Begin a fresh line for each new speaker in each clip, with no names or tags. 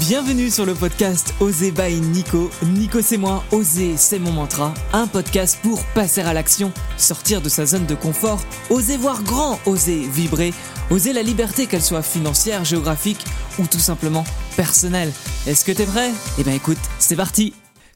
Bienvenue sur le podcast Oser by Nico. Nico c'est moi, Oser c'est mon mantra. Un podcast pour passer à l'action, sortir de sa zone de confort, oser voir grand, oser vibrer, oser la liberté qu'elle soit financière, géographique ou tout simplement personnelle. Est-ce que t'es prêt? Eh ben écoute, c'est parti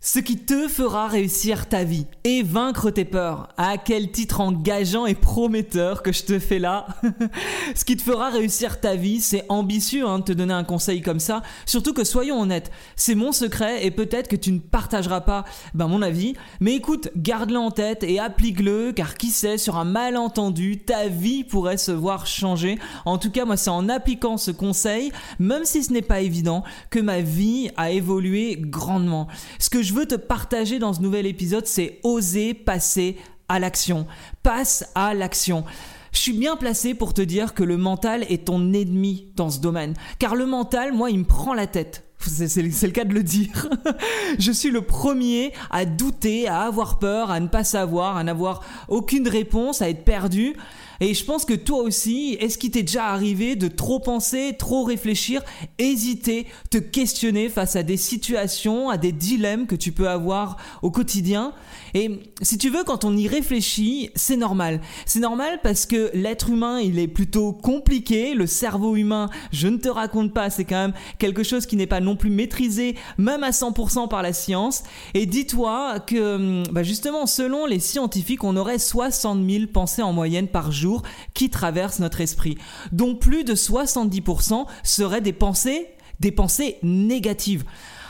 ce qui te fera réussir ta vie et vaincre tes peurs. À quel titre engageant et prometteur que je te fais là? Ce qui te fera réussir ta vie, c'est ambitieux hein, de te donner un conseil comme ça. Surtout que soyons honnêtes, c'est mon secret et peut-être que tu ne partageras pas ben, mon avis. Mais écoute, garde-le en tête et applique-le car qui sait, sur un malentendu, ta vie pourrait se voir changer. En tout cas, moi c'est en appliquant ce conseil, même si ce n'est pas évident, que ma vie a évolué grandement. Ce que je veux te partager dans ce nouvel épisode, c'est oser passer à l'action. Passe à l'action. Je suis bien placé pour te dire que le mental est ton ennemi dans ce domaine. Car le mental, moi, il me prend la tête. C'est le cas de le dire. je suis le premier à douter, à avoir peur, à ne pas savoir, à n'avoir aucune réponse, à être perdu. Et je pense que toi aussi, est-ce qu'il t'est déjà arrivé de trop penser, trop réfléchir, hésiter, te questionner face à des situations, à des dilemmes que tu peux avoir au quotidien? Et si tu veux, quand on y réfléchit, c'est normal. C'est normal parce que l'être humain, il est plutôt compliqué. Le cerveau humain, je ne te raconte pas, c'est quand même quelque chose qui n'est pas non plus maîtrisé, même à 100% par la science. Et dis-toi que, bah justement, selon les scientifiques, on aurait 60 000 pensées en moyenne par jour qui traversent notre esprit, dont plus de 70% seraient des pensées, des pensées négatives.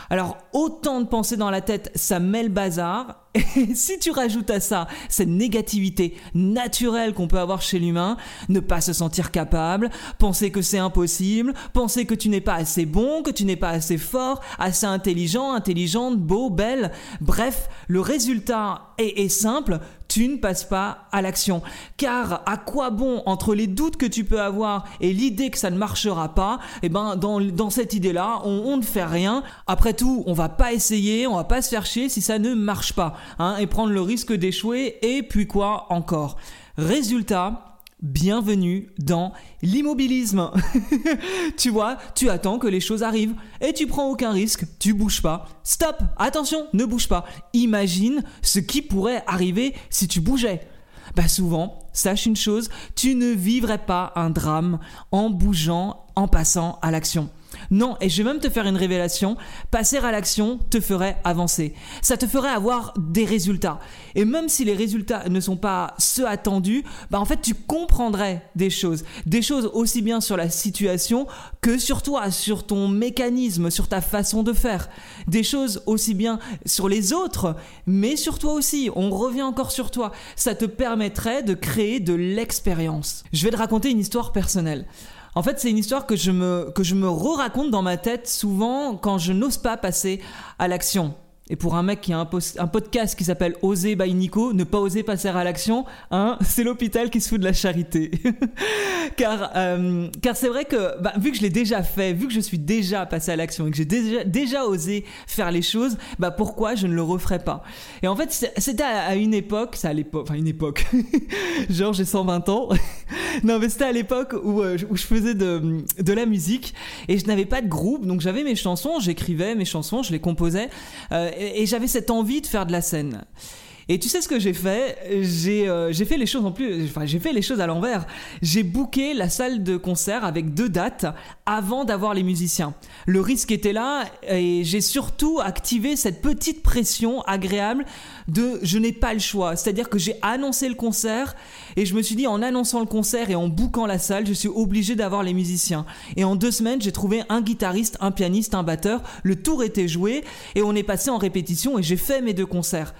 Alors autant de pensées dans la tête, ça met le bazar. Et si tu rajoutes à ça cette négativité naturelle qu'on peut avoir chez l'humain, ne pas se sentir capable, penser que c'est impossible, penser que tu n'es pas assez bon, que tu n'es pas assez fort, assez intelligent, intelligente, beau, belle, bref, le résultat est, simple, tu ne passes pas à l'action. Car à quoi bon, entre les doutes que tu peux avoir et l'idée que ça ne marchera pas, eh ben, dans, dans cette idée-là, on, on, ne fait rien. Après tout, on va pas essayer, on va pas se faire chier si ça ne marche pas, hein, et prendre le risque d'échouer, et puis quoi encore? Résultat, Bienvenue dans l'immobilisme. tu vois, tu attends que les choses arrivent et tu prends aucun risque, tu bouges pas. Stop, attention, ne bouge pas. Imagine ce qui pourrait arriver si tu bougeais. Bah souvent, sache une chose, tu ne vivrais pas un drame en bougeant, en passant à l'action. Non, et je vais même te faire une révélation, passer à l'action te ferait avancer. Ça te ferait avoir des résultats. Et même si les résultats ne sont pas ceux attendus, bah en fait tu comprendrais des choses. Des choses aussi bien sur la situation que sur toi, sur ton mécanisme, sur ta façon de faire. Des choses aussi bien sur les autres, mais sur toi aussi. On revient encore sur toi. Ça te permettrait de créer de l'expérience. Je vais te raconter une histoire personnelle. En fait, c'est une histoire que je me, que je me re-raconte dans ma tête souvent quand je n'ose pas passer à l'action. Et pour un mec qui a un, podcast qui s'appelle Oser by Nico, ne pas oser passer à l'action, hein, c'est l'hôpital qui se fout de la charité. car euh, car c'est vrai que bah, vu que je l'ai déjà fait, vu que je suis déjà passé à l'action et que j'ai déjà, déjà osé faire les choses, bah pourquoi je ne le referais pas? Et en fait, c'était à, une époque, c'est à l'époque, enfin une époque, genre j'ai 120 ans. non mais c'était à l'époque où, euh, où je faisais de, de la musique et je n'avais pas de groupe, donc j'avais mes chansons, j'écrivais mes chansons, je les composais. Euh, et, j'avais cette envie de faire de la scène. Et tu sais ce que j'ai fait? J'ai euh, fait les choses en plus, enfin j'ai fait les choses à l'envers. J'ai booké la salle de concert avec deux dates avant d'avoir les musiciens. Le risque était là et j'ai surtout activé cette petite pression agréable de je n'ai pas le choix. C'est-à-dire que j'ai annoncé le concert et je me suis dit en annonçant le concert et en bookant la salle, je suis obligé d'avoir les musiciens. Et en deux semaines, j'ai trouvé un guitariste, un pianiste, un batteur. Le tour était joué et on est passé en répétition et j'ai fait mes deux concerts.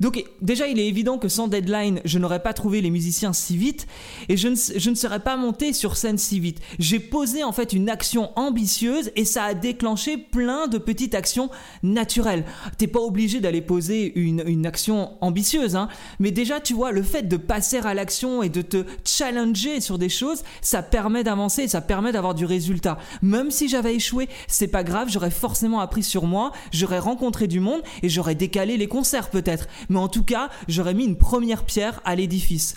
Donc déjà, il est évident que sans deadline, je n'aurais pas trouvé les musiciens si vite et je ne, serais pas monté sur scène si vite. J'ai posé en fait une action ambitieuse et ça a déclenché plein de petites actions naturelles. T'es pas obligé d'aller poser une, une action ambitieuse, hein, mais déjà, tu vois, le fait de passer à l'action et de te challenger sur des choses, ça permet d'avancer, ça permet d'avoir du résultat. Même si j'avais échoué, c'est pas grave, j'aurais forcément appris sur moi, j'aurais rencontré du monde et j'aurais décalé les concerts peut-être mais en tout cas, j'aurais mis une première pierre à l'édifice.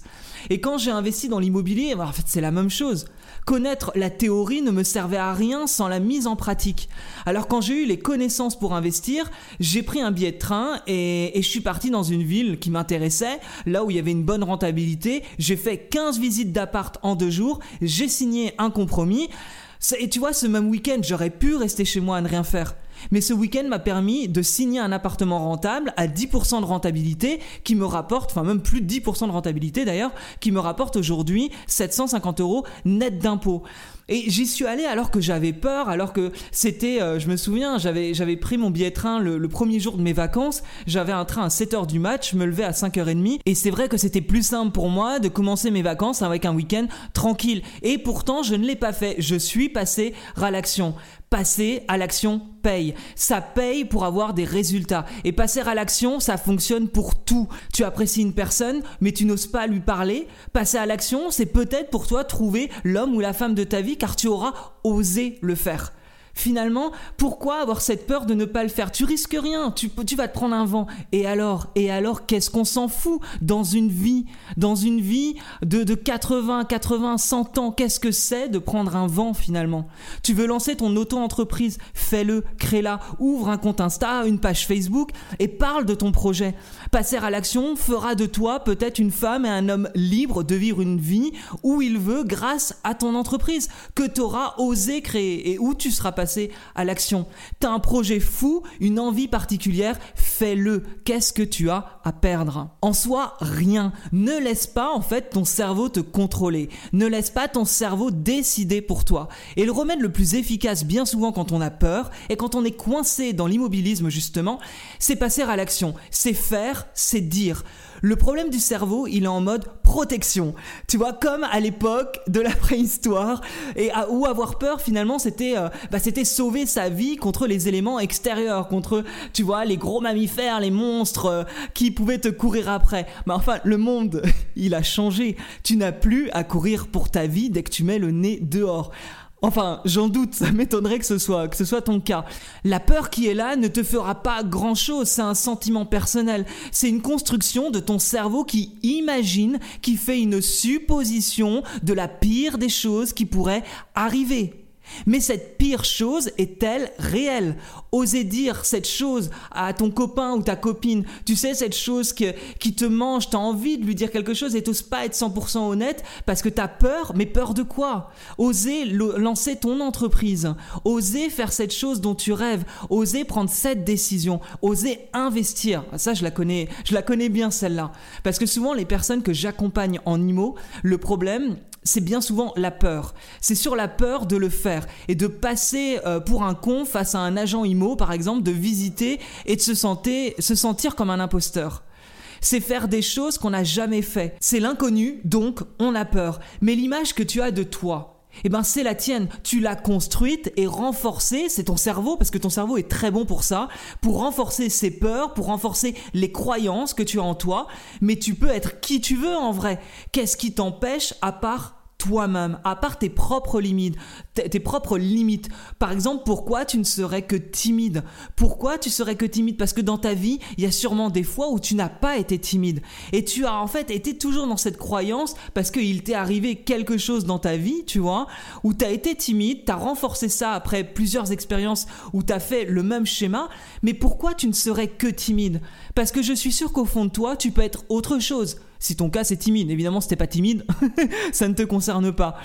Et quand j'ai investi dans l'immobilier, bah, en fait c'est la même chose. Connaître la théorie ne me servait à rien sans la mise en pratique. Alors quand j'ai eu les connaissances pour investir, j'ai pris un billet de train et, je suis parti dans une ville qui m'intéressait, là où il y avait une bonne rentabilité. J'ai fait 15 visites d'appart en deux jours, j'ai signé un compromis. Et tu vois, ce même week-end, j'aurais pu rester chez moi à ne rien faire. Mais ce week-end m'a permis de signer un appartement rentable à 10% de rentabilité qui me rapporte, enfin même plus de 10% de rentabilité d'ailleurs, qui me rapporte aujourd'hui 750 euros net d'impôts. Et j'y suis allé alors que j'avais peur, alors que c'était, euh, je me souviens, j'avais, pris mon billet train le, premier jour de mes vacances, j'avais un train à 7h du match, je me levais à 5h30, et c'est vrai que c'était plus simple pour moi de commencer mes vacances avec un week-end tranquille. Et pourtant, je ne l'ai pas fait, je suis passé à l'action passer à l'action paye. Ça paye pour avoir des résultats. Et passer à l'action, ça fonctionne pour tout. Tu apprécies une personne, mais tu n'oses pas lui parler. Passer à l'action, c'est peut-être pour toi trouver l'homme ou la femme de ta vie car tu auras osé le faire. Finalement, pourquoi avoir cette peur de ne pas le faire? Tu risques rien, tu, vas te prendre un vent. Et alors? Et alors, qu'est-ce qu'on s'en fout? Dans une vie Dans une vie de, de 80, 80, 100 ans, qu'est-ce que c'est de prendre un vent finalement? Tu veux lancer ton auto-entreprise? Fais-le, crée-la, ouvre un compte Insta, une page Facebook et parle de ton projet. Passer à l'action fera de toi peut-être une femme et un homme libre de vivre une vie où il veut grâce à ton entreprise que tu auras osé créer et où tu seras pas à l'action. T'as un projet fou, une envie particulière, fais-le. Qu'est-ce que tu as à perdre? En soi, rien. Ne laisse pas en fait ton cerveau te contrôler. Ne laisse pas ton cerveau décider pour toi. Et le remède le plus efficace bien souvent quand on a peur et quand on est coincé dans l'immobilisme justement, c'est passer à l'action. C'est faire, c'est dire. Le problème du cerveau, il est en mode protection. Tu vois, comme à l'époque de la préhistoire, et à, où avoir peur finalement, c'était euh, bah, c'était sauver sa vie contre les éléments extérieurs, contre, tu vois, les gros mammifères, les monstres euh, qui pouvaient te courir après. Mais enfin, le monde, il a changé. Tu n'as plus à courir pour ta vie dès que tu mets le nez dehors. Enfin, j'en doute, ça m'étonnerait que ce soit que ce soit ton cas. La peur qui est là ne te fera pas grand-chose, c'est un sentiment personnel, c'est une construction de ton cerveau qui imagine, qui fait une supposition de la pire des choses qui pourraient arriver. Mais cette pire chose est-elle réelle? Oser dire cette chose à ton copain ou ta copine, tu sais, cette chose qui te mange, t'as envie de lui dire quelque chose et t'oses pas être 100% honnête parce que t'as peur, mais peur de quoi? Oser lancer ton entreprise, oser faire cette chose dont tu rêves, oser prendre cette décision, oser investir. Ça, je la connais, je la connais bien celle-là. Parce que souvent, les personnes que j'accompagne en IMO, le problème, c'est bien souvent la peur. C'est sur la peur de le faire et de passer euh, pour un con face à un agent IMO, par exemple, de visiter et de se, sentir, se sentir comme un imposteur. C'est faire des choses qu'on n'a jamais fait. C'est l'inconnu, donc on a peur. Mais l'image que tu as de toi, eh ben c'est la tienne. Tu l'as construite et renforcée, c'est ton cerveau, parce que ton cerveau est très bon pour ça, pour renforcer ses peurs, pour renforcer les croyances que tu as en toi, mais tu peux être qui tu veux en vrai. Qu'est-ce qui t'empêche à part toi-même, à part tes propres limites, tes propres limites. Par exemple, pourquoi tu ne serais que timide? Pourquoi tu serais que timide? Parce que dans ta vie, il y a sûrement des fois où tu n'as pas été timide. Et tu as en fait été toujours dans cette croyance parce qu'il t'est arrivé quelque chose dans ta vie, tu vois, où tu as été timide, tu as renforcé ça après plusieurs expériences où tu as fait le même schéma. Mais pourquoi tu ne serais que timide? Parce que je suis sûr qu'au fond de toi, tu peux être autre chose. Si ton cas c'est timide, évidemment si t'es pas timide, ça ne te concerne pas.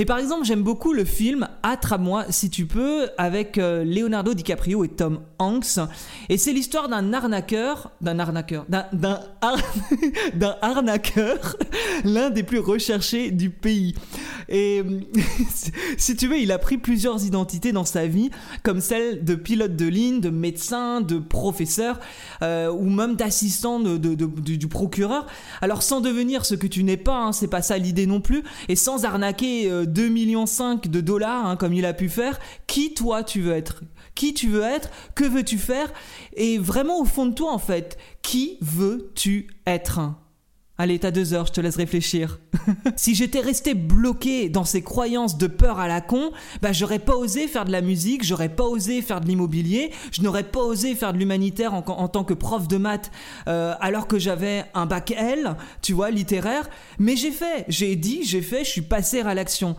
Et par exemple, j'aime beaucoup le film Attrape-moi si tu peux avec euh, Leonardo DiCaprio et Tom Hanks. Et c'est l'histoire d'un arnaqueur, d'un arnaqueur, d'un arnaqueur, l'un des plus recherchés du pays. Et si tu veux, il a pris plusieurs identités dans sa vie, comme celle de pilote de ligne, de médecin, de professeur, euh, ou même d'assistant de, du procureur. Alors sans devenir ce que tu n'es pas, hein, c'est pas ça l'idée non plus, et sans arnaquer euh, 2,5 millions de dollars, hein, comme il a pu faire, qui toi tu veux être? Qui tu veux être? Que veux-tu faire? Et vraiment au fond de toi, en fait, qui veux-tu être? Allez, t'as deux heures, je te laisse réfléchir. si j'étais resté bloqué dans ces croyances de peur à la con, bah j'aurais pas osé faire de la musique, j'aurais pas osé faire de l'immobilier, je n'aurais pas osé faire de l'humanitaire en, tant que prof de maths euh, alors que j'avais un bac L, tu vois, littéraire. Mais j'ai fait, j'ai dit, j'ai fait, je suis passé à l'action.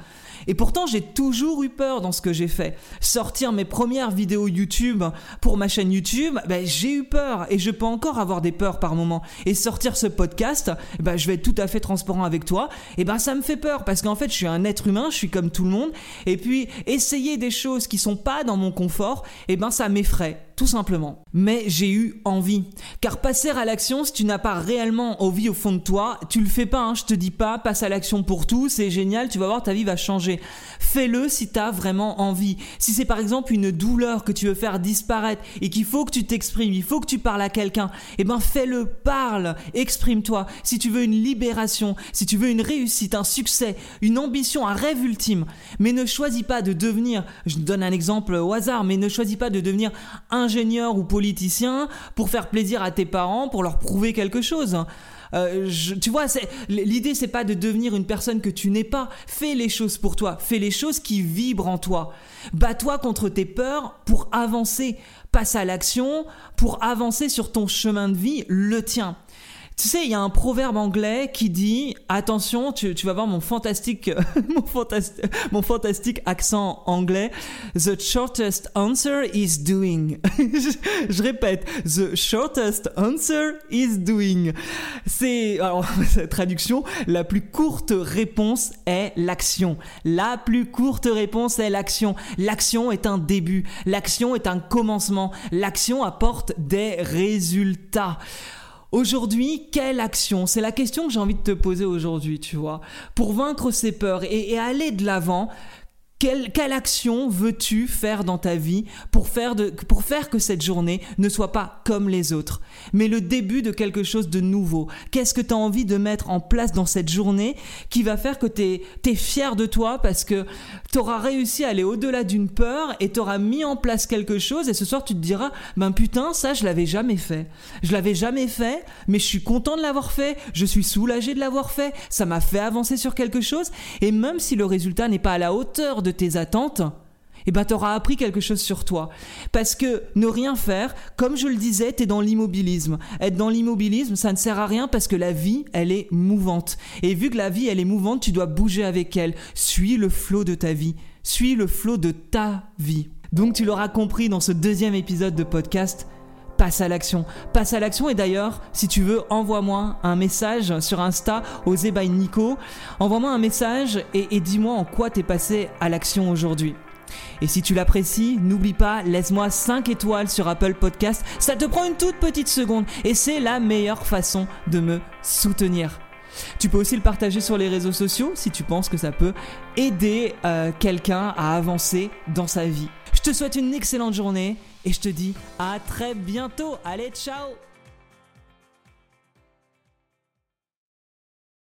Et pourtant, j'ai toujours eu peur dans ce que j'ai fait. Sortir mes premières vidéos YouTube pour ma chaîne YouTube, ben, j'ai eu peur et je peux encore avoir des peurs par moment. Et sortir ce podcast, ben, je vais être tout à fait transparent avec toi, et ben ça me fait peur parce qu'en fait, je suis un être humain, je suis comme tout le monde. Et puis, essayer des choses qui sont pas dans mon confort, et ben ça m'effraie tout simplement. Mais j'ai eu envie. Car passer à l'action, si tu n'as pas réellement envie au fond de toi, tu le fais pas, hein, je te dis pas, passe à l'action pour tout, c'est génial, tu vas voir, ta vie va changer. Fais-le si tu as vraiment envie. Si c'est par exemple une douleur que tu veux faire disparaître et qu'il faut que tu t'exprimes, il faut que tu parles à quelqu'un, eh ben fais-le, parle, exprime-toi. Si tu veux une libération, si tu veux une réussite, un succès, une ambition, un rêve ultime, mais ne choisis pas de devenir, je donne un exemple au hasard, mais ne choisis pas de devenir un ingénieur ou politicien pour faire plaisir à tes parents, pour leur prouver quelque chose. Euh, tu vois, l'idée c'est pas de devenir une personne que tu n'es pas. Fais les choses pour toi, fais les choses qui vibrent en toi. Bats-toi contre tes peurs pour avancer. Passe à l'action pour avancer sur ton chemin de vie, le tien. Tu sais, il y a un proverbe anglais qui dit attention, tu, vas voir mon fantastique, mon, fantastique accent anglais. The shortest answer is doing. je, répète, the shortest answer is doing. C'est alors traduction, la plus courte réponse est l'action. La plus courte réponse est l'action. L'action est un début. L'action est un commencement. L'action apporte des résultats. Aujourd'hui, quelle action? C'est la question que j'ai envie de te poser aujourd'hui, tu vois. Pour vaincre ces peurs et, et aller de l'avant, quelle, action veux-tu faire dans ta vie pour faire, de, pour faire que cette journée ne soit pas comme les autres, mais le début de quelque chose de nouveau. Qu'est-ce que tu as envie de mettre en place dans cette journée qui va faire que tu es, fier de toi parce que tu auras réussi à aller au-delà d'une peur et tu auras mis en place quelque chose et ce soir tu te diras, ben putain, ça je l'avais jamais fait. Je l'avais jamais fait, mais je suis content de l'avoir fait, je suis soulagé de l'avoir fait, ça m'a fait avancer sur quelque chose. Et même si le résultat n'est pas à la hauteur de tes attentes, eh ben, tu auras appris quelque chose sur toi. Parce que ne rien faire, comme je le disais, tu es dans l'immobilisme. Être dans l'immobilisme, ça ne sert à rien parce que la vie, elle est mouvante. Et vu que la vie, elle est mouvante, tu dois bouger avec elle. Suis le flot de ta vie. Suis le flot de ta vie. Donc tu l'auras compris dans ce deuxième épisode de podcast, passe à l'action. Passe à l'action et d'ailleurs, si tu veux, envoie-moi un message sur Insta, Osé by Nico. Envoie-moi un message et, dis-moi en quoi t'es passé à l'action aujourd'hui. Et si tu l'apprécies, n'oublie pas, laisse-moi 5 étoiles sur Apple Podcast. Ça te prend une toute petite seconde et c'est la meilleure façon de me soutenir. Tu peux aussi le partager sur les réseaux sociaux si tu penses que ça peut aider euh, quelqu'un à avancer dans sa vie. Je te souhaite une excellente journée et je te dis à très bientôt. Allez, ciao